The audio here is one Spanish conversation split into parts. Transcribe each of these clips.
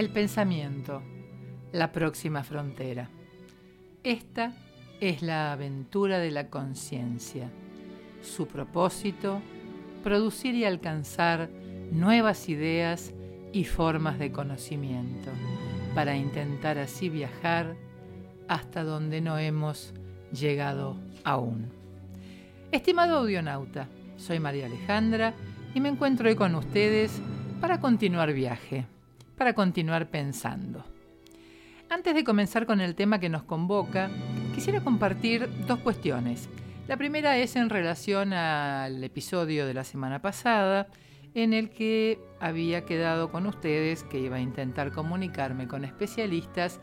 El pensamiento, la próxima frontera. Esta es la aventura de la conciencia. Su propósito, producir y alcanzar nuevas ideas y formas de conocimiento, para intentar así viajar hasta donde no hemos llegado aún. Estimado audionauta, soy María Alejandra y me encuentro hoy con ustedes para continuar viaje, para continuar pensando. Antes de comenzar con el tema que nos convoca, quisiera compartir dos cuestiones. La primera es en relación al episodio de la semana pasada, en el que había quedado con ustedes que iba a intentar comunicarme con especialistas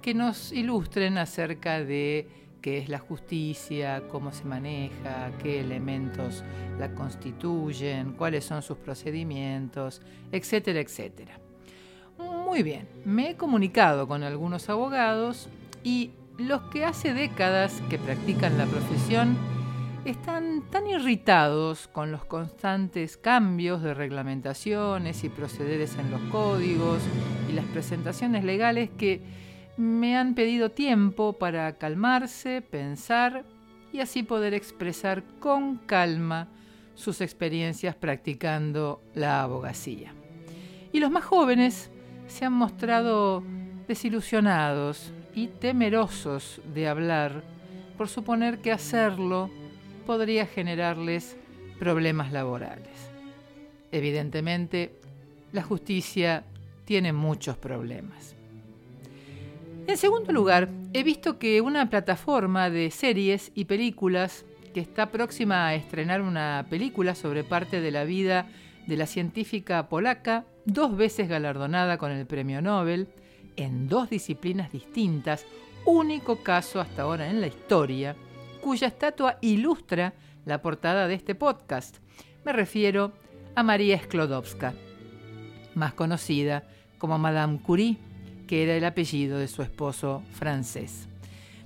que nos ilustren acerca de qué es la justicia, cómo se maneja, qué elementos la constituyen, cuáles son sus procedimientos, etcétera, etcétera. Muy bien, me he comunicado con algunos abogados y los que hace décadas que practican la profesión están tan irritados con los constantes cambios de reglamentaciones y procederes en los códigos y las presentaciones legales que me han pedido tiempo para calmarse, pensar y así poder expresar con calma sus experiencias practicando la abogacía. Y los más jóvenes se han mostrado desilusionados y temerosos de hablar por suponer que hacerlo podría generarles problemas laborales. Evidentemente, la justicia tiene muchos problemas. En segundo lugar, he visto que una plataforma de series y películas que está próxima a estrenar una película sobre parte de la vida de la científica polaca, dos veces galardonada con el Premio Nobel, en dos disciplinas distintas, único caso hasta ahora en la historia, cuya estatua ilustra la portada de este podcast. Me refiero a María Sklodowska, más conocida como Madame Curie, que era el apellido de su esposo francés.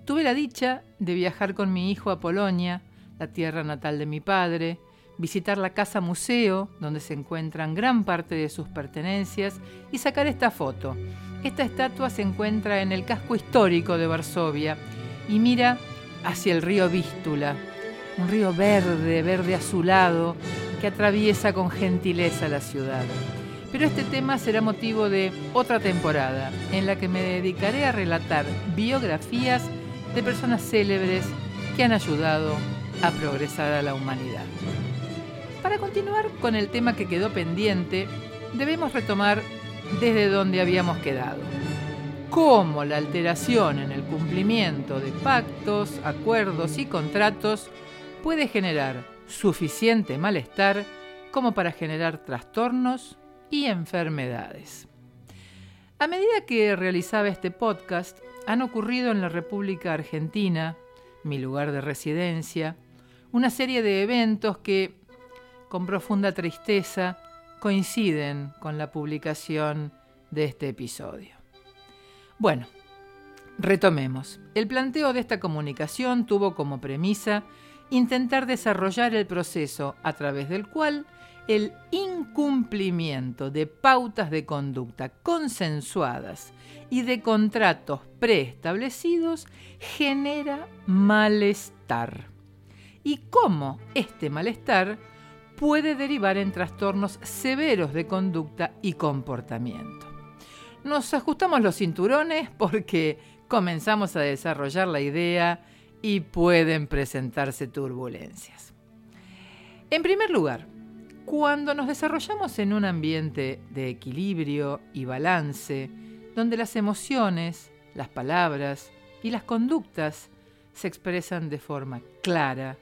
Tuve la dicha de viajar con mi hijo a Polonia, la tierra natal de mi padre, visitar la casa museo, donde se encuentran gran parte de sus pertenencias, y sacar esta foto. Esta estatua se encuentra en el casco histórico de Varsovia y mira hacia el río Vístula, un río verde, verde azulado, que atraviesa con gentileza la ciudad. Pero este tema será motivo de otra temporada, en la que me dedicaré a relatar biografías de personas célebres que han ayudado a progresar a la humanidad. Para continuar con el tema que quedó pendiente, debemos retomar desde donde habíamos quedado cómo la alteración en el cumplimiento de pactos, acuerdos y contratos puede generar suficiente malestar como para generar trastornos y enfermedades. A medida que realizaba este podcast, han ocurrido en la República Argentina, mi lugar de residencia, una serie de eventos que, con profunda tristeza, coinciden con la publicación de este episodio. Bueno, retomemos. El planteo de esta comunicación tuvo como premisa intentar desarrollar el proceso a través del cual el incumplimiento de pautas de conducta consensuadas y de contratos preestablecidos genera malestar. Y cómo este malestar puede derivar en trastornos severos de conducta y comportamiento nos ajustamos los cinturones porque comenzamos a desarrollar la idea y pueden presentarse turbulencias. En primer lugar, cuando nos desarrollamos en un ambiente de equilibrio y balance, donde las emociones, las palabras y las conductas se expresan de forma clara,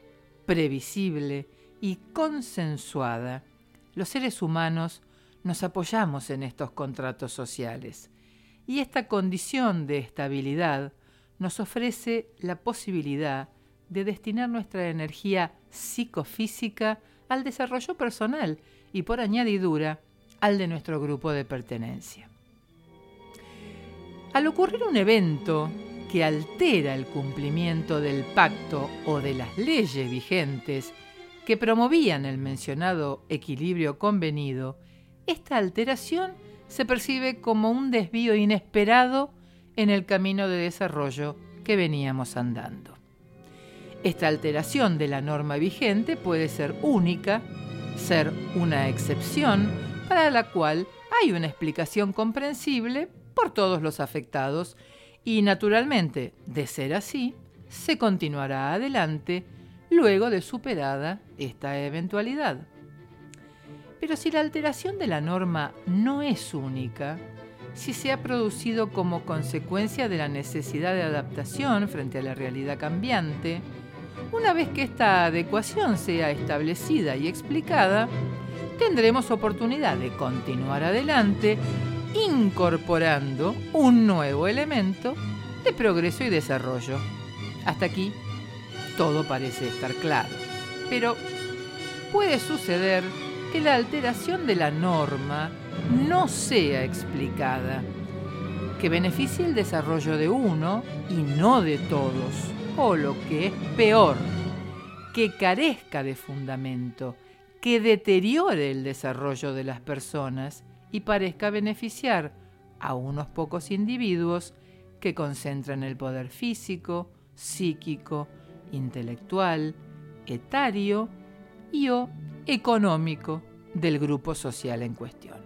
previsible y consensuada, los seres humanos nos apoyamos en estos contratos sociales. Y esta condición de estabilidad nos ofrece la posibilidad de destinar nuestra energía psicofísica al desarrollo personal y por añadidura al de nuestro grupo de pertenencia. Al ocurrir un evento que altera el cumplimiento del pacto o de las leyes vigentes que promovían el mencionado equilibrio convenido, esta alteración se percibe como un desvío inesperado en el camino de desarrollo que veníamos andando. Esta alteración de la norma vigente puede ser única, ser una excepción, para la cual hay una explicación comprensible por todos los afectados y naturalmente, de ser así, se continuará adelante luego de superada esta eventualidad. Pero si la alteración de la norma no es única, si se ha producido como consecuencia de la necesidad de adaptación frente a la realidad cambiante, una vez que esta adecuación sea establecida y explicada, tendremos oportunidad de continuar adelante incorporando un nuevo elemento de progreso y desarrollo. Hasta aquí todo parece estar claro, pero puede suceder que la alteración de la norma no sea explicada, que beneficie el desarrollo de uno y no de todos, o lo que es peor, que carezca de fundamento, que deteriore el desarrollo de las personas y parezca beneficiar a unos pocos individuos que concentran el poder físico, psíquico, intelectual, etario y o económico del grupo social en cuestión.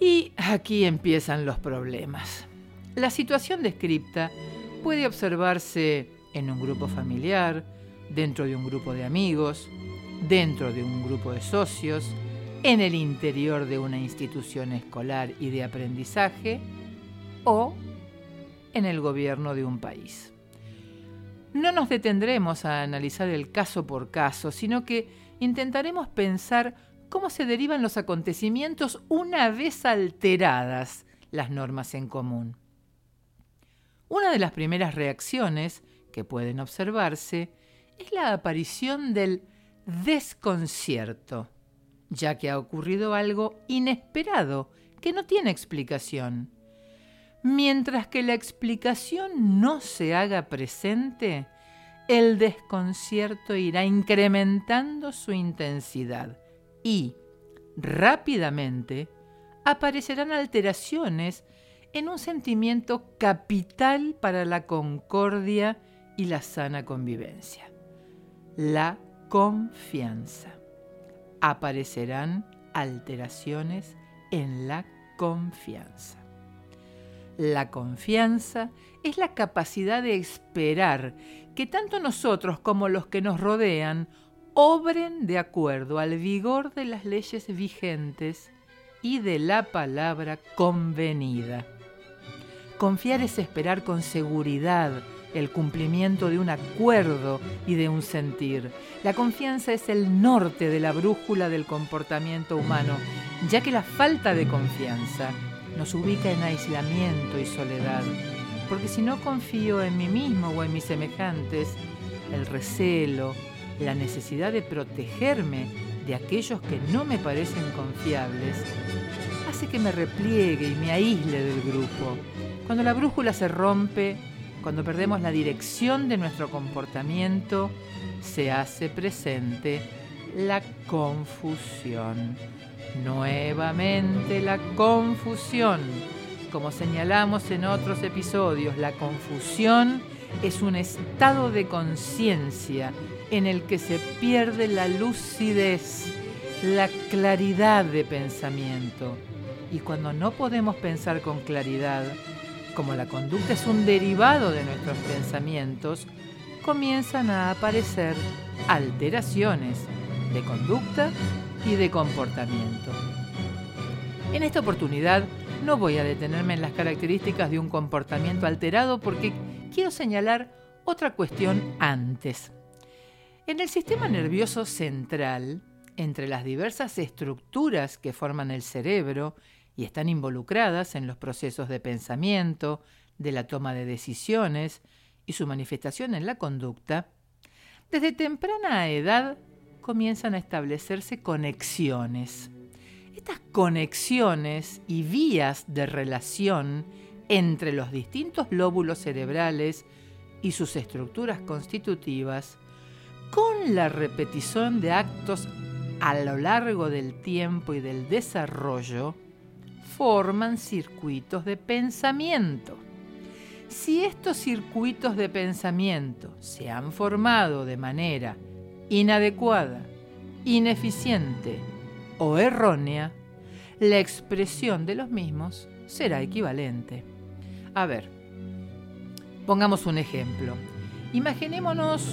Y aquí empiezan los problemas. La situación descripta puede observarse en un grupo familiar, dentro de un grupo de amigos, dentro de un grupo de socios, en el interior de una institución escolar y de aprendizaje o en el gobierno de un país. No nos detendremos a analizar el caso por caso, sino que intentaremos pensar cómo se derivan los acontecimientos una vez alteradas las normas en común. Una de las primeras reacciones que pueden observarse es la aparición del desconcierto, ya que ha ocurrido algo inesperado que no tiene explicación. Mientras que la explicación no se haga presente, el desconcierto irá incrementando su intensidad y, rápidamente, aparecerán alteraciones en un sentimiento capital para la concordia y la sana convivencia, la confianza. Aparecerán alteraciones en la confianza. La confianza es la capacidad de esperar que tanto nosotros como los que nos rodean obren de acuerdo al vigor de las leyes vigentes y de la palabra convenida. Confiar es esperar con seguridad el cumplimiento de un acuerdo y de un sentir. La confianza es el norte de la brújula del comportamiento humano, ya que la falta de confianza nos ubica en aislamiento y soledad. Porque si no confío en mí mismo o en mis semejantes, el recelo, la necesidad de protegerme de aquellos que no me parecen confiables, hace que me repliegue y me aísle del grupo. Cuando la brújula se rompe, cuando perdemos la dirección de nuestro comportamiento, se hace presente la confusión. Nuevamente la confusión. Como señalamos en otros episodios, la confusión es un estado de conciencia en el que se pierde la lucidez, la claridad de pensamiento. Y cuando no podemos pensar con claridad, como la conducta es un derivado de nuestros pensamientos, comienzan a aparecer alteraciones de conducta y de comportamiento. En esta oportunidad no voy a detenerme en las características de un comportamiento alterado porque quiero señalar otra cuestión antes. En el sistema nervioso central, entre las diversas estructuras que forman el cerebro y están involucradas en los procesos de pensamiento, de la toma de decisiones y su manifestación en la conducta, desde temprana edad comienzan a establecerse conexiones. Estas conexiones y vías de relación entre los distintos lóbulos cerebrales y sus estructuras constitutivas con la repetición de actos a lo largo del tiempo y del desarrollo, forman circuitos de pensamiento. Si estos circuitos de pensamiento se han formado de manera inadecuada, ineficiente o errónea, la expresión de los mismos será equivalente. A ver, pongamos un ejemplo. Imaginémonos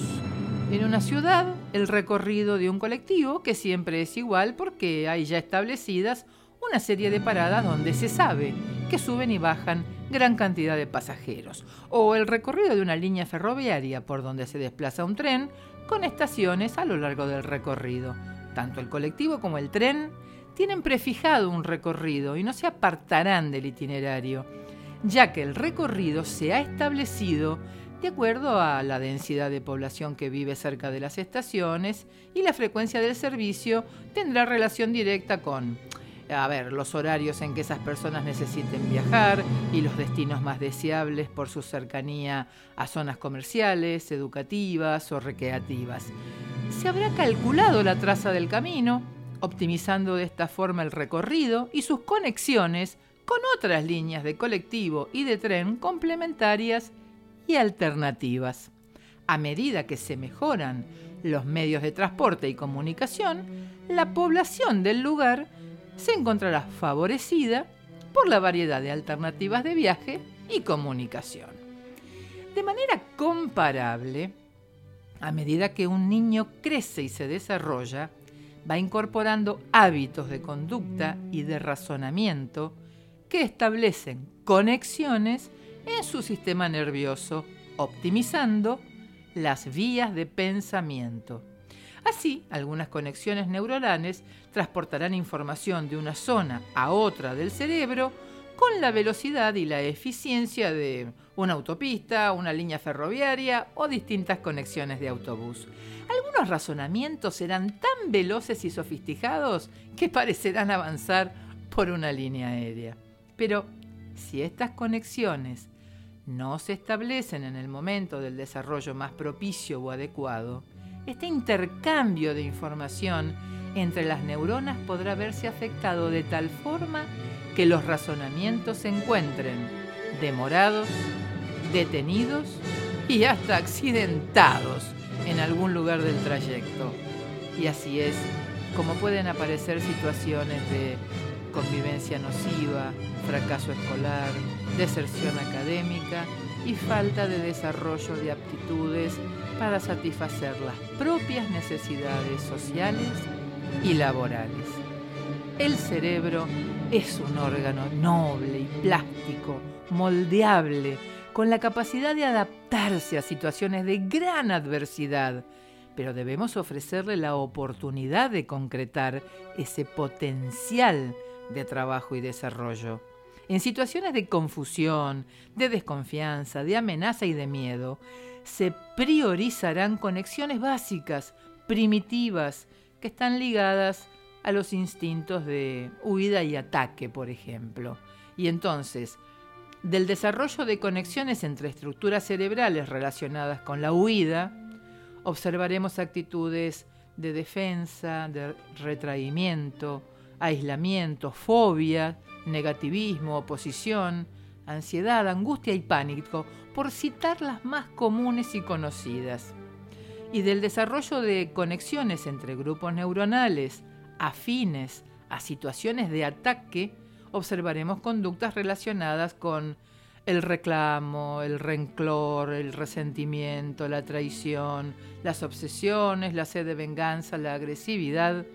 en una ciudad el recorrido de un colectivo que siempre es igual porque hay ya establecidas una serie de paradas donde se sabe que suben y bajan gran cantidad de pasajeros, o el recorrido de una línea ferroviaria por donde se desplaza un tren con estaciones a lo largo del recorrido. Tanto el colectivo como el tren tienen prefijado un recorrido y no se apartarán del itinerario, ya que el recorrido se ha establecido de acuerdo a la densidad de población que vive cerca de las estaciones y la frecuencia del servicio tendrá relación directa con a ver, los horarios en que esas personas necesiten viajar y los destinos más deseables por su cercanía a zonas comerciales, educativas o recreativas. Se habrá calculado la traza del camino, optimizando de esta forma el recorrido y sus conexiones con otras líneas de colectivo y de tren complementarias y alternativas. A medida que se mejoran los medios de transporte y comunicación, la población del lugar se encontrará favorecida por la variedad de alternativas de viaje y comunicación. De manera comparable, a medida que un niño crece y se desarrolla, va incorporando hábitos de conducta y de razonamiento que establecen conexiones en su sistema nervioso, optimizando las vías de pensamiento. Así, algunas conexiones neuronales transportarán información de una zona a otra del cerebro con la velocidad y la eficiencia de una autopista, una línea ferroviaria o distintas conexiones de autobús. Algunos razonamientos serán tan veloces y sofisticados que parecerán avanzar por una línea aérea. Pero si estas conexiones no se establecen en el momento del desarrollo más propicio o adecuado, este intercambio de información entre las neuronas podrá verse afectado de tal forma que los razonamientos se encuentren demorados, detenidos y hasta accidentados en algún lugar del trayecto. Y así es como pueden aparecer situaciones de convivencia nociva, fracaso escolar, deserción académica y falta de desarrollo de aptitudes para satisfacer las propias necesidades sociales y laborales. El cerebro es un órgano noble y plástico, moldeable, con la capacidad de adaptarse a situaciones de gran adversidad, pero debemos ofrecerle la oportunidad de concretar ese potencial de trabajo y desarrollo. En situaciones de confusión, de desconfianza, de amenaza y de miedo, se priorizarán conexiones básicas, primitivas, que están ligadas a los instintos de huida y ataque, por ejemplo. Y entonces, del desarrollo de conexiones entre estructuras cerebrales relacionadas con la huida, observaremos actitudes de defensa, de retraimiento, aislamiento, fobia, negativismo, oposición, ansiedad, angustia y pánico, por citar las más comunes y conocidas. Y del desarrollo de conexiones entre grupos neuronales afines a situaciones de ataque, observaremos conductas relacionadas con el reclamo, el renclor, el resentimiento, la traición, las obsesiones, la sed de venganza, la agresividad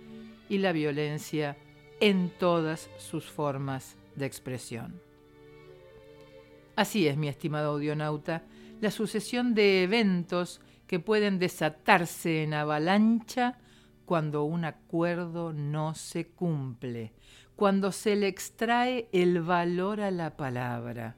y la violencia en todas sus formas de expresión. Así es, mi estimado audionauta, la sucesión de eventos que pueden desatarse en avalancha cuando un acuerdo no se cumple, cuando se le extrae el valor a la palabra,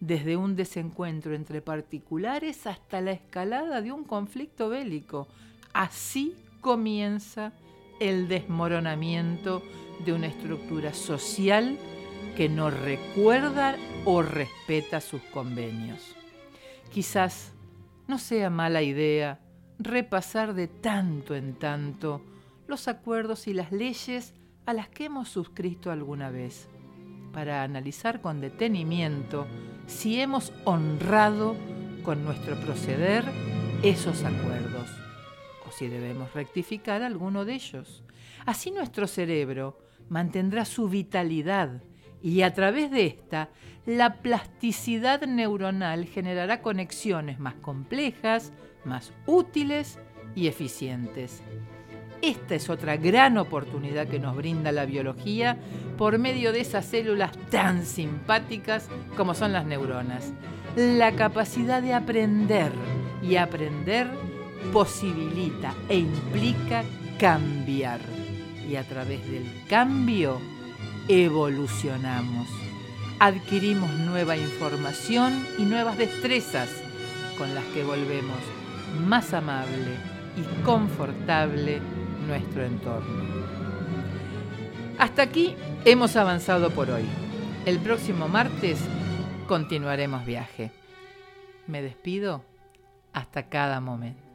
desde un desencuentro entre particulares hasta la escalada de un conflicto bélico. Así comienza el desmoronamiento de una estructura social que no recuerda o respeta sus convenios. Quizás no sea mala idea repasar de tanto en tanto los acuerdos y las leyes a las que hemos suscrito alguna vez, para analizar con detenimiento si hemos honrado con nuestro proceder esos acuerdos o si debemos rectificar alguno de ellos. Así nuestro cerebro mantendrá su vitalidad y a través de esta la plasticidad neuronal generará conexiones más complejas, más útiles y eficientes. Esta es otra gran oportunidad que nos brinda la biología por medio de esas células tan simpáticas como son las neuronas. La capacidad de aprender y aprender posibilita e implica cambiar. Y a través del cambio evolucionamos. Adquirimos nueva información y nuevas destrezas con las que volvemos más amable y confortable nuestro entorno. Hasta aquí hemos avanzado por hoy. El próximo martes continuaremos viaje. Me despido hasta cada momento.